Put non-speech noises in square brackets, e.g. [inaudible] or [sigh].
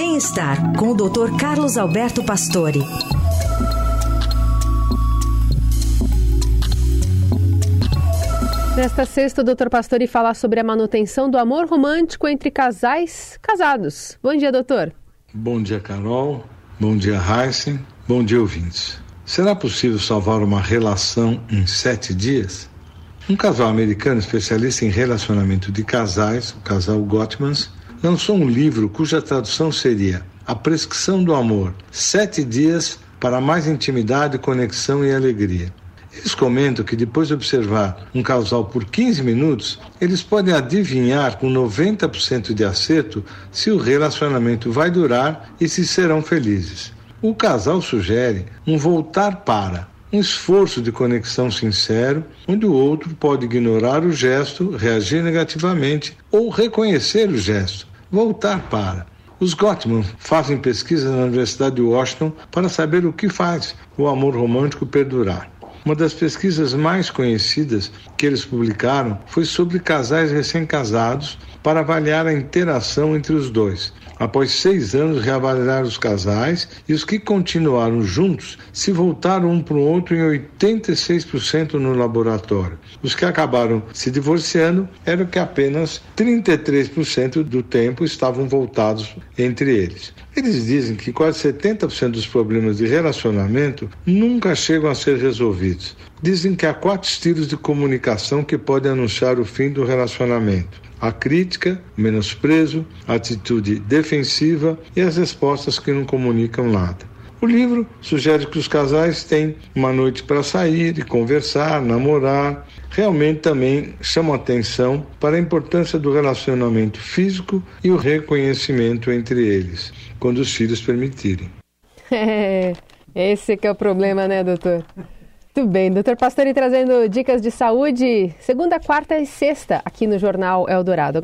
Bem-estar com o Dr. Carlos Alberto Pastore. Nesta sexta, o Dr. Pastore fala sobre a manutenção do amor romântico entre casais casados. Bom dia, doutor. Bom dia, Carol. Bom dia, Heisen. Bom dia, ouvintes. Será possível salvar uma relação em sete dias? Um casal americano especialista em relacionamento de casais, o casal Gottmans, lançou um livro cuja tradução seria A Prescrição do Amor: Sete Dias para Mais Intimidade, Conexão e Alegria. Eles comentam que depois de observar um casal por 15 minutos, eles podem adivinhar com 90% de acerto se o relacionamento vai durar e se serão felizes. O casal sugere um voltar para, um esforço de conexão sincero, onde o outro pode ignorar o gesto, reagir negativamente ou reconhecer o gesto, voltar para. Os Gottman fazem pesquisa na Universidade de Washington para saber o que faz o amor romântico perdurar. Uma das pesquisas mais conhecidas que eles publicaram foi sobre casais recém-casados para avaliar a interação entre os dois. Após seis anos, reavaliaram os casais e os que continuaram juntos se voltaram um para o outro em 86% no laboratório. Os que acabaram se divorciando eram que apenas 33% do tempo estavam voltados entre eles. Eles dizem que quase 70% dos problemas de relacionamento nunca chegam a ser resolvidos. Dizem que há quatro estilos de comunicação que podem anunciar o fim do relacionamento a crítica, o menosprezo, a atitude defensiva e as respostas que não comunicam nada. O livro sugere que os casais têm uma noite para sair e conversar, namorar. Realmente também chama atenção para a importância do relacionamento físico e o reconhecimento entre eles, quando os filhos permitirem. É, [laughs] esse que é o problema, né, doutor? Muito bem, doutor Pastori trazendo dicas de saúde segunda, quarta e sexta aqui no Jornal Eldorado.